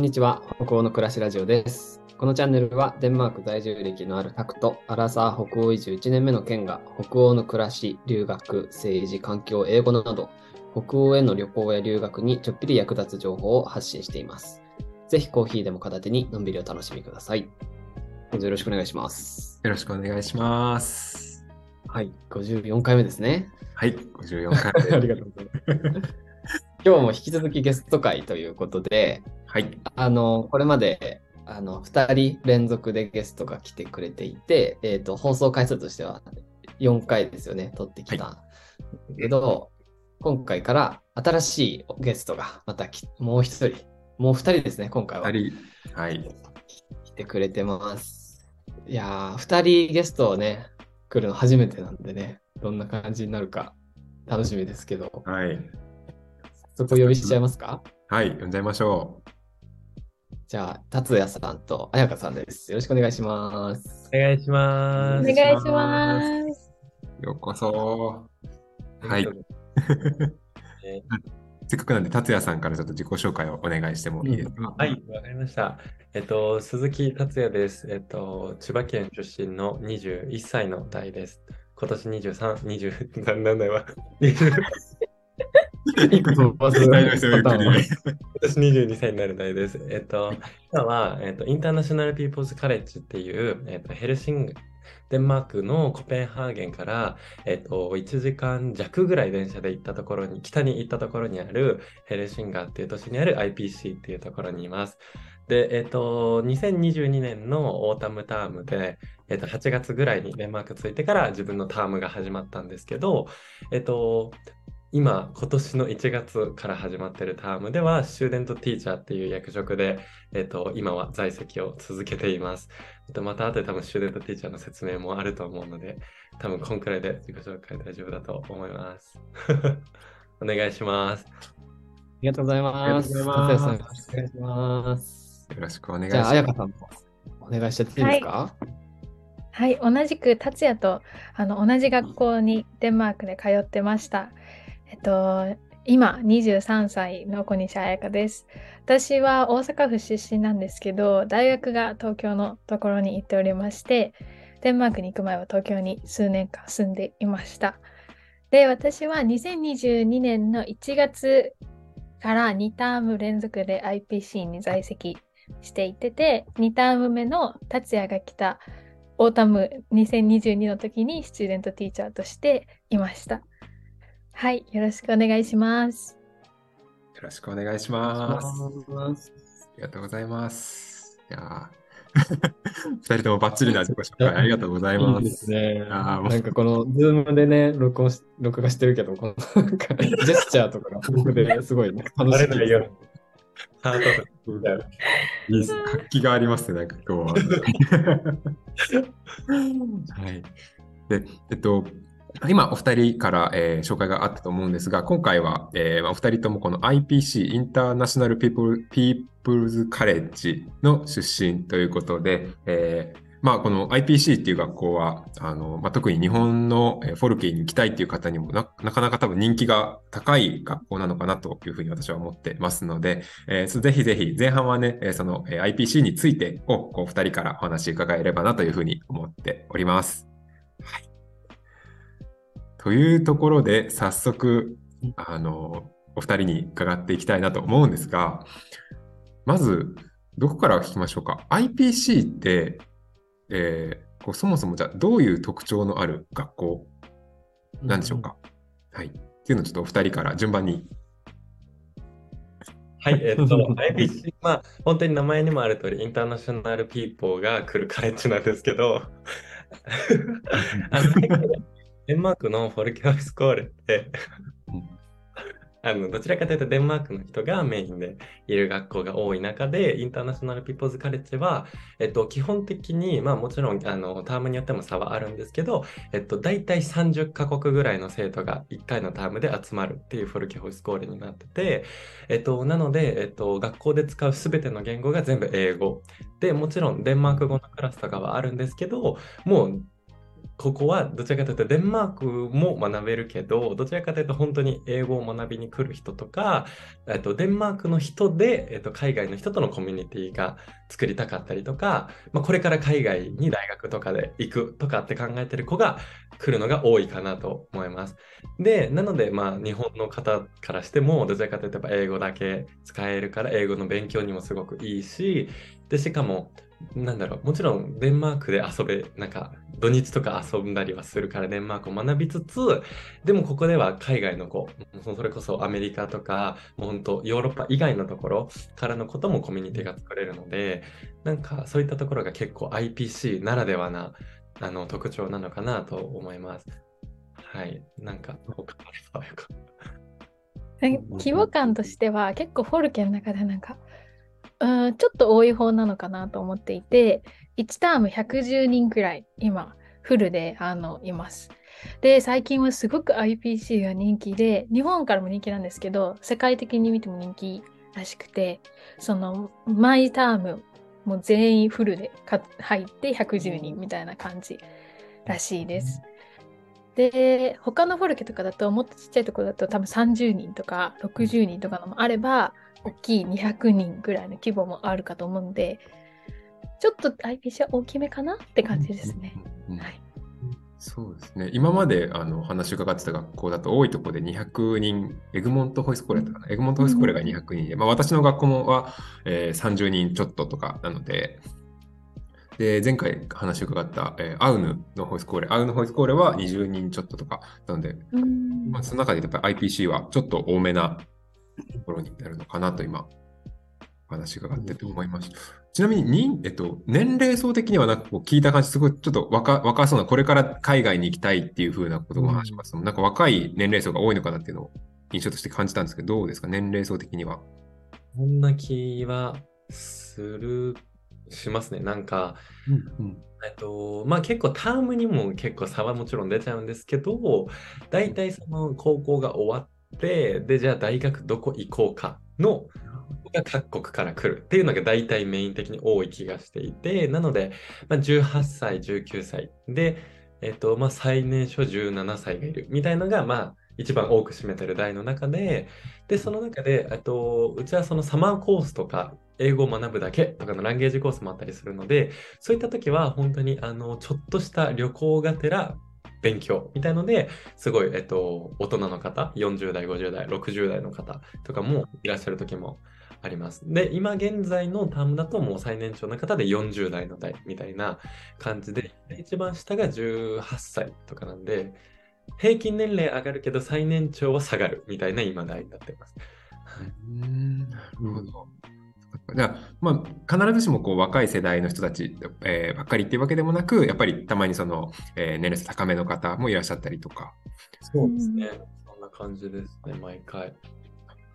んにちは、北欧の暮らしラジオです。このチャンネルはデンマーク在住歴のあるタクとアラサー北欧移住1年目の県が北欧の暮らし、留学、政治、環境、英語など北欧への旅行や留学にちょっぴり役立つ情報を発信しています。ぜひコーヒーでも片手にのんびりお楽しみください。どうぞよろしくお願いします。よろしくお願いします。はい、54回目ですね。はい、54回目 ありがとうございます。今日も引き続きゲスト会ということで、はい、あの、これまで、あの、2人連続でゲストが来てくれていて、えっ、と、放送回数としては4回ですよね、撮ってきた。けど、今回から新しいゲストがまたきもう一人、もう2人ですね、今回は。2人、はい、来てくれてます。いやー、2人ゲストをね、来るの初めてなんでね、どんな感じになるか楽しみですけど、はい、そこ呼びしちゃいますか？はい、呼んじゃいましょじゃあ、達也さんと彩香さんです。よろしくお願いします。お願いします。お願いしまます。う。ようこそ。はい。え せっかくなんで、達也さんからちょっと自己紹介をお願いしてもいいですか、はい、わかりました。えっと、鈴木達也です。えっと、千葉県出身の21歳の代です。今年23、20、なんなんだよ。20いくつもバズ大丈夫ですよ、私22歳になる代です。えっと、今は、えっと、インターナショナルピーポーズカレッジっていう、えっと、ヘルシング、デンマークのコペンハーゲンから、えっと、1時間弱ぐらい電車で行ったところに、北に行ったところにあるヘルシンガーっていう都市にある IPC っていうところにいます。で、えっと、2022年のオータムタームで、えっと、8月ぐらいにデンマーク着いてから自分のタームが始まったんですけど、えっと、今、今年の1月から始まっているタームでは、スチューデントティーチャーっていう役職で、えっと、今は在籍を続けています。えっと、また後で多分スチューデントティーチャーの説明もあると思うので、多分こんくらいで自己紹介大丈夫だと思います。お願いします。ありがとうございます。ありがとうございます達也さん、よろしくお願いします。よろしくお願いしじゃあ、ます。彩香さんもお願いしちゃっていいですか、はい、同じく達也とあの同じ学校にデンマークで通ってました。えっと、今23歳の小西彩香です。私は大阪府出身なんですけど、大学が東京のところに行っておりまして、デンマークに行く前は東京に数年間住んでいました。で、私は2022年の1月から2ターム連続で IPC に在籍していて、2ターム目の達也が来たオータム2022の時にスチューデントティーチャーとしていました。はい、よろしくお願いします。よろしくお願いします。あます。りがとうございます。いやー 二人ともバッチリな自己紹介ありがとうございます。いですね。なんかこの、ズームでね、録音し、録画してるけど、このなんかジェスチャーとかが豊富ですごい、ね、楽しいないように。ハートとみたいな。い活気がありますね、なんか今日は。はい。で、えっと、今お二人から、えー紹介があったと思うんですが、今回は、えーお二人ともこの IPC、 International People People's College の出身ということで、えーまあ、この IPC っていう学校は、あの、まあ、特に日本のフォルケに行きたいっていう方にもななかなか多分人気が高い学校なのかなというふうに私は思ってますので、えーぜひぜひ前半はね、その、IPC についてをこう二人からお話伺えればなというふうに思っております。はい。というところで早速、あの、お二人に伺っていきたいなと思うんですが、まず、どこから聞きましょうか？IPC って、えーこうそもそもじゃあどういう特徴のある学校なんでしょうか？はい。っていうのをちょっとお二人から順番に。はい、えっと、IPC、まあ、本当に名前にもある通り、インターナショナルピーポーが来るカレッジなんですけど、あのデンマークのフォルケアスコールってうん、あのどちらかというとデンマークの人がメインでいる学校が多い中で、インターナショナルピーポーズカレッジは、えっと、基本的に、まあもちろんあのタームによっても差はあるんですけど、えっと、大体30カ国ぐらいの生徒が1回のタームで集まるっていうフォルケホイスコールになってて、えっと、なので、えっと、学校で使うすべての言語が全部英語。で、もちろんデンマーク語のクラスとかはあるんですけど、もうここはどちらかというとデンマークも学べるけど、どちらかというと本当に英語を学びに来る人とか、えっと、デンマークの人で、えっと、海外の人とのコミュニティが作りたかったりとか、まあ、これから海外に大学とかで行くとかって考えてる子が来るのが多いかなと思います。で、なので、まあ、日本の方からしても、どちらかというと英語だけ使えるから英語の勉強にもすごくいいし、で、しかも、なんだろう、もちろんデンマークで遊べ、なんか土日とか遊んだりはするからデンマークを学びつつ、でもここでは海外の子、それこそアメリカとか、もう本当ヨーロッパ以外のところからのこともコミュニティが作れるので、なんかそういったところが結構 IPC ならではなあの特徴なのかなと思います。はい、なんか、他あればよか規模感としては結構フォルケの中でなんかうんちょっと多い方なのかなと思っていて、1ターム110人くらい今、フルであのいます。で、最近はすごく IPC が人気で、日本からも人気なんですけど、世界的に見ても人気らしくて、その、マイタームも全員フルで入って110人みたいな感じらしいです。で、他のフォルケとかだと、もっとちっちゃいところだと多分30人とか60人とかのもあれば、大きい200人ぐらいの規模もあるかと思うんで、ちょっと IPC は大きめかなって感じですね。はい、そうですね。今まであの話伺ってた学校だと多いところで200人、エグモントホイスコーレとかな、エグモントホイスコーレが200人で、まあ、私の学校もは、えー、30人ちょっととかなので、で、前回話を伺った、えー、アウヌのホイスコーレ、アウヌホイスコーレは20人ちょっととかなので、まあ、その中でやっぱり IPC はちょっと多めなところになるのかなと今、話伺ってて思いました。ちなみに、えっと、年齢層的にはなんかこう聞いた感じ、すごいちょっと若若そうな、これから海外に行きたいっていうふうなことも話します、うん、なんか若い年齢層が多いのかなっていうのを印象として感じたんですけど、どうですか、年齢層的には。こんな気はする、しますね。なんか、うんうんえっと、まあ結構タームにも結構差はもちろん出ちゃうんですけど、大体その高校が終わっで、で、じゃあ大学どこ行こうかのが各国から来るっていうのが大体メイン的に多い気がしていて、なので、まあ、18歳、19歳で、えっと、まあ、最年少17歳がいるみたいのが、まあ、一番多く占めてる代の中で、で、その中で、とうちはそのサマーコースとか、英語を学ぶだけとかのランゲージコースもあったりするので、そういった時は本当にあのちょっとした旅行がてら勉強みたいのですごい、えっと、大人の方、40代、50代、60代の方とかもいらっしゃる時もあります。で、今現在のタームだともう最年長の方で40代の代みたいな感じで、一番下が18歳とかなんで、平均年齢上がるけど最年長は下がるみたいな今代になってます。はい、なるほど。じゃあ、まあ、必ずしもこう若い世代の人たち、えー、ばっかりっていうわけでもなく、やっぱりたまにその、えー、年齢層高めの方もいらっしゃったりとか。そうですね。そんな感じですね、毎回。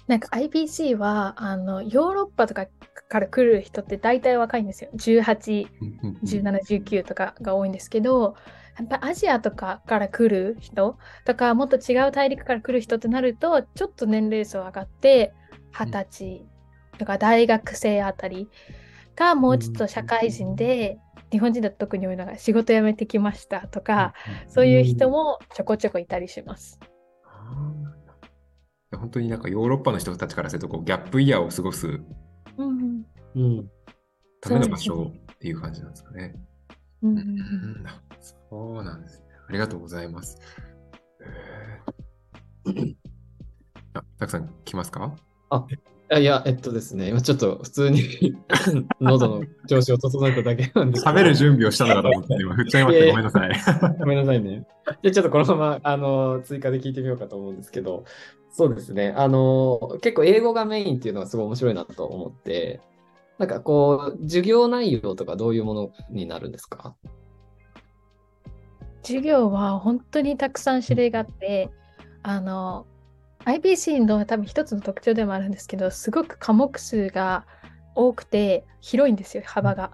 なんか IPC はあのヨーロッパとかから来る人って大体若いんですよ。18、17、19とかが多いんですけど、やっぱアジアとかから来る人とか、もっと違う大陸から来る人ってなると、ちょっと年齢層上がって、20歳とか大学生あたりがもうちょっと社会人で、日本人だと特に多いのが仕事辞めてきましたとか、そういう人もちょこちょこいたりします。本当になんかヨーロッパの人たちからするとこうギャップイヤーを過ごす、うんうん、ための場所っていう感じなんですかね。うん、うん、そうなんですね。ありがとうございます。えー、あたくさん来ますか？あいや、えっとですね、今ちょっと普通に 喉の調子を整えただけなんで喋る準備をしたのかと思って、今振っちゃいました。ごめんなさい。ごめんなさいね。じゃちょっとこのまま、あの、追加で聞いてみようかと思うんですけど、そうですね、あの、結構英語がメインっていうのはすごい面白いなと思って、なんかこう、授業内容とかどういうものになるんですか？授業は本当にたくさん種類があって、あの、IPC の多分一つの特徴でもあるんですけど、すごく科目数が多くて広いんですよ、幅が。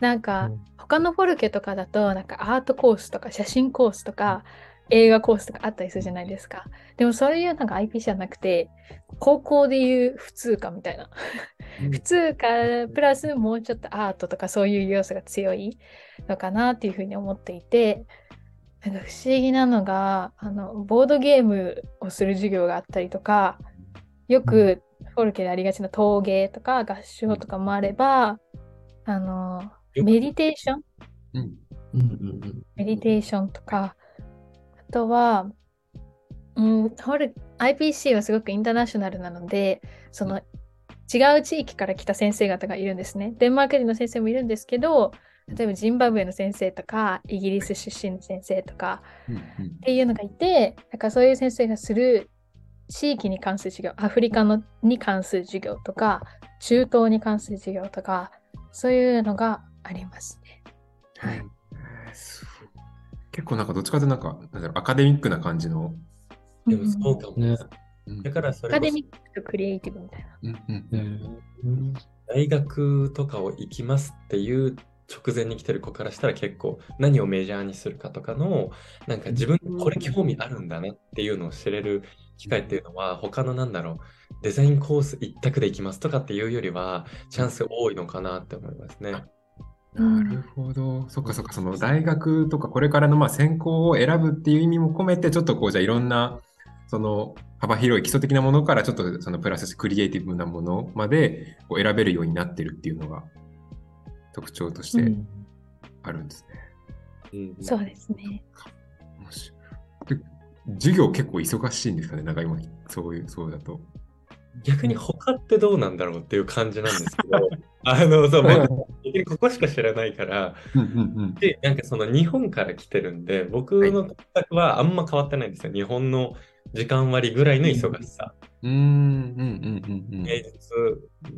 なんか、他のフォルケとかだと、なんかアートコースとか写真コースとか映画コースとかあったりするじゃないですか。でもそういうなんか IP じゃなくて、高校でいう普通科みたいな。普通科プラスもうちょっとアートとかそういう要素が強いのかなっていうふうに思っていて、なんか不思議なのが、あの、ボードゲームをする授業があったりとか、よくフォルケでありがちな陶芸とか合唱とかもあれば、あの、メディテーションうん。うんうんメディテーションとか、あとは、うん、ホル IPC はすごくインターナショナルなので、その違う地域から来た先生方がいるんですね。デンマーク人の先生もいるんですけど、例えばジンバブエの先生とか、イギリス出身の先生とかうんっていうのがいて、だからそういう先生がする地域に関する授業、アフリカのに関する授業とか、中東に関する授業とか、そういうのがありますね。はい。結構なんかどっちかというとなんか、なんだろう、アカデミックな感じの。でもそうかも。ねうんだからそアカれこそデミックとクリエイティブみたいな。うんうんうん大学とかを行きますっていう直前に来てる子からしたら結構何をメジャーにするかとかのなんか自分これ興味あるんだなっていうのを知れる機会っていうのは他のなんだろうデザインコース一択で行きますとかっていうよりはチャンス多いのかなって思いますね。なるほど。そっかそっか、その大学とかこれからのまあ専攻を選ぶっていう意味も込めて、ちょっとこうじゃあいろんな、その幅広い基礎的なものからちょっとそのプラスクリエイティブなものまでこう選べるようになってるっていうのが特徴としてうんあるんですね。うんそうですね。授業結構忙しいんですかね、なんか今、そういう、そうだと。逆に他ってどうなんだろうっていう感じなんですけど あのそう僕ここしか知らないからで、なんかその日本から来てるんで、僕の感覚はあんま変わってないんですよ。日本の時間割ぐらいの忙しさ。うん。うんうんうんうんうん。平日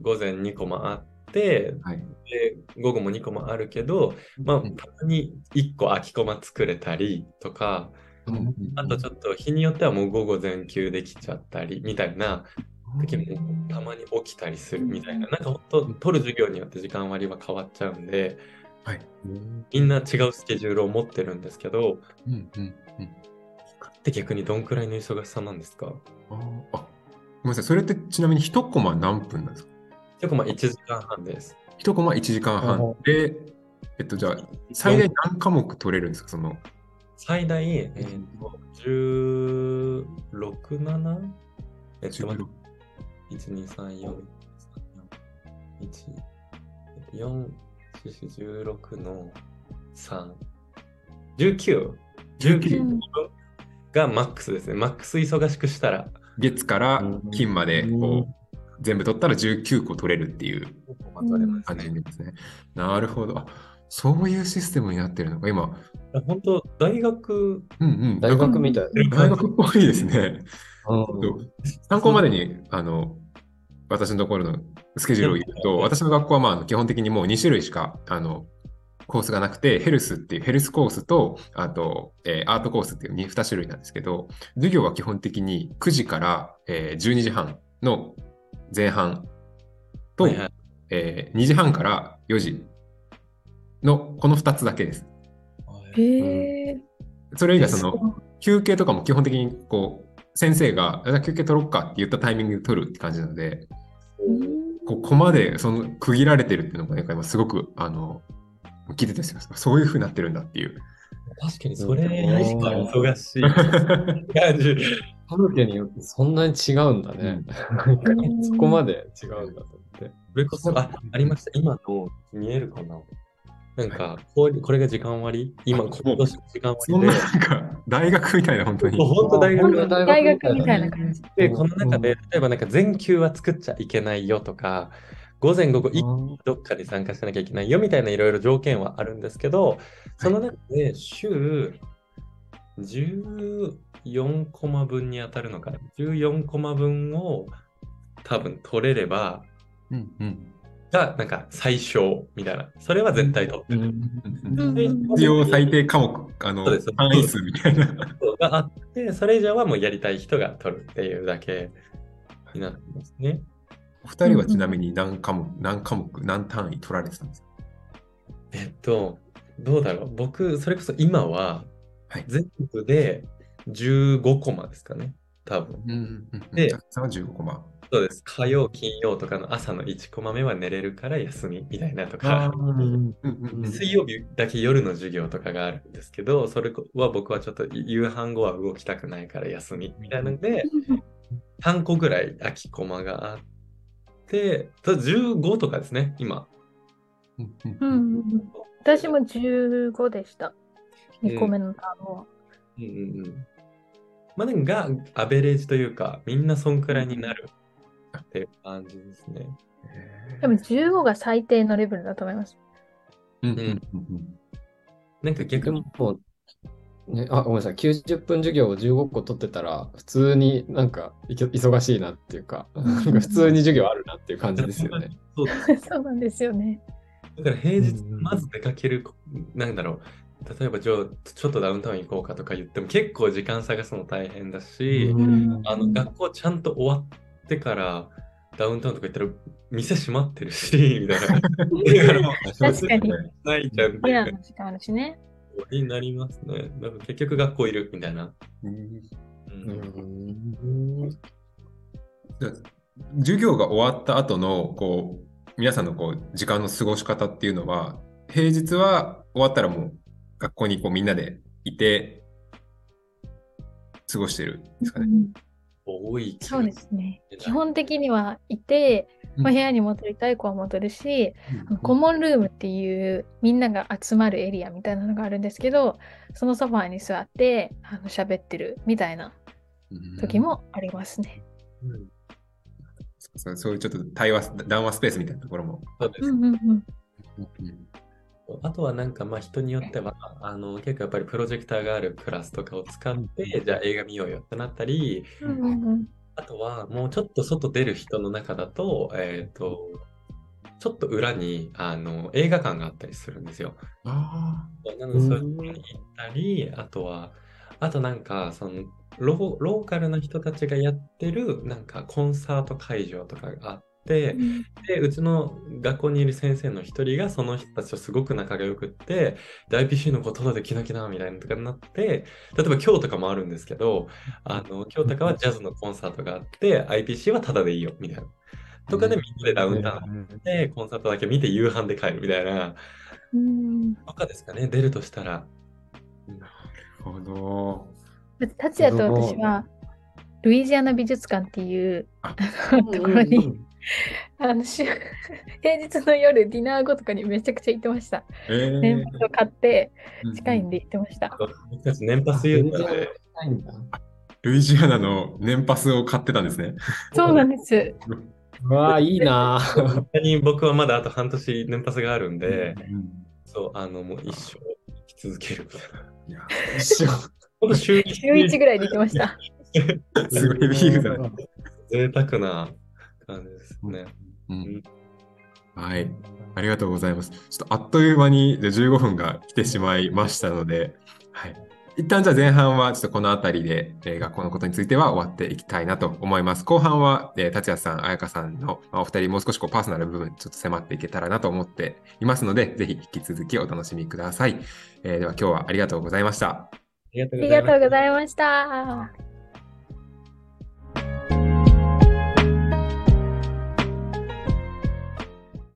午前2個もあって、はい。で午後も2個もあるけど、まあ、うんたまに1個空きコマ作れたりとか、あとちょっと日によってはもう午後全休できちゃったりみたいな時もたまに起きたりするみたいな、なんか本当、取る授業によって時間割は変わっちゃうんで、はい。みんな違うスケジュールを持ってるんですけど、うんうんうん。他って逆にどんくらいの忙しさなんですか？あーあ、ごめんなさい。それってちなみに一コマ何分なんですか？結構まあ1時間半です。一コマ1時間半で、えっと、じゃあ、最大何科目取れるんですかその、最大、えーと、16、7? えっと、待って1、2、3、4、1、4、4、16の3、19。19がマックスですね。マックス忙しくしたら。月から金までこう、全部取ったら19個取れるっていう感じですね。なるほど。あそういうシステムになってるのか。今、本当、大学、うんうん。大学みたい。大学っぽいですね。うん参考までに、あの、私のところのスケジュールを言うと、私の学校はまあ基本的にもう2種類しか、あの、コースがなくて、ヘルスっていう、ヘルスコースと、あと、えーアートコースっていう 2, 2種類なんですけど、授業は基本的に9時から、えー12時半の前半と、はいはいえー2時半から4時のこの2つだけです。へえ。それ以外その休憩とかも基本的にこう先生が休憩取ろっかって言ったタイミングで取るって感じなのでこここまでその区切られてるっていうのがなんか今すごくあの聞いててそういう風になってるんだっていう。確かにそれうん以下忙しい感じ。カルテによってそんなに違うんだね。なんかそこまで違うんだと思って。それこそ、あ、ありました？今の見えるかな？なんか、こうこれが時間割？今、あ今年時間そんな割で、なんか大学みたいな本当に。本当大学大学みたいな感じ。で、この中で、例えばなんか全休は作っちゃいけないよとか、午前午後どっかに参加しなきゃいけないよみたいないろいろ条件はあるんですけど、その中で週14コマ分に当たるのかな？14コマ分を多分取れれば、うんうんがなんか最小みたいな。それは絶対取ってる。必要最低科目、あの単位数みたいな。があって、それ以上はもうやりたい人が取るっていうだけになってますね。お二人はちなみに何科目、何科目、何単位取られてたんですか？えっと、どうだろう。僕、それこそ今ははい全部で15コマですかね。多分。うんうんうん。でじゃあさんは15コマ。そうです。火曜、金曜とかの朝の1コマ目は寝れるから休みみたいなとか、水曜日だけ夜の授業とかがあるんですけど、それは僕はちょっと夕飯後は動きたくないから休みみたいなので、3個ぐらい空きコマがあって、ただ15とかですね、今。うんうんうんうんうん私も15でした。2個目のタームは。うんうんうん。まあ、なんか、アベレージというか、みんなそんくらいになるっていう感じですね。でも15が最低のレベルだと思います。うんうんうんなんか逆でにも、ね、あ、ごめんなさい。90分授業を15個取ってたら、普通になんか忙しいなっていうか、普通に授業あるなっていう感じですよね。そうそうなんですよね。だから平日まず出かける、なんだろう、例えばじゃあちょっとダウンタウン行こうかとか言っても結構時間探すの大変だし、うんあの学校ちゃんと終わってからダウンタウンとか行ったら店閉まってるし、みたいな。確かにないじゃん時間あるしね。になりますね。だから結局学校いるみたいな。うんうんで授業が終わった後のこう皆さんのこう時間の過ごし方っていうのは平日は終わったらもう学校にこうみんなでいて過ごしてるんですかね。多いそうですね。基本的にはいて、まあ、部屋に戻りたい子は戻るし、あのコモンルームっていうみんなが集まるエリアみたいなのがあるんですけど、そのソファーに座ってあの喋ってるみたいなうん。時もありますね。うん。そうそういうちょっと対話談話スペースみたいなところも。そうです。うんうんうん。あとはなんかまあ人によってはあの結構やっぱりプロジェクターがあるクラスとかを使ってじゃあ映画見ようよってなったりうんうんうんあとはもうちょっと外出る人の中だとえっ、とちょっと裏にあの映画館があったりするんですよ。あなのでそういうところに行ったりあとはあとなんかそのロローカルな人たちがやってるなんかコンサート会場とかがあって、で、うちの学校にいる先生の一人がその人たちとすごく仲が良くって、で IPC の子ただで来なきなみたいなとかになって、例えば今日とかもあるんですけど、あの今日とかはジャズのコンサートがあって、IPC はただでいいよみたいな。とかでみんなでダウンタウンンでコンサートだけ見て夕飯で帰るみたいな、うんとかですかね、出るとしたら。なるほど。達也と私はルイジアナ美術館っていうところに あの週 平日の夜ディナー後とかにめちゃくちゃ行ってました。え年パスを買ってー近いんで行ってました。僕たち年パスユーザーで、ないんだ。ルイジアナの年パスを買ってたんですね。そうなんです。うわあ、いいなぁ。本当に僕はまだあと半年年パスがあるんで、うんそう、あの、もう一生生き続けるいや一緒ほんと週一週1ぐらいで行ってました。すごいヘビーユーザーだ。贅沢な感じですね。うんはい。ありがとうございます。ちょっとあっという間にじゃあ15分が来てしまいましたので、はい。一旦じゃあ前半はちょっとこの辺りで、えー学校のことについては終わっていきたいなと思います。後半は、えー達也さん、彩香さんのまあお二人もう少しこうパーソナル部分ちょっと迫っていけたらなと思っていますので、ぜひ引き続きお楽しみください。えーでは今日はありがとうございました。ありがとうごいざいました。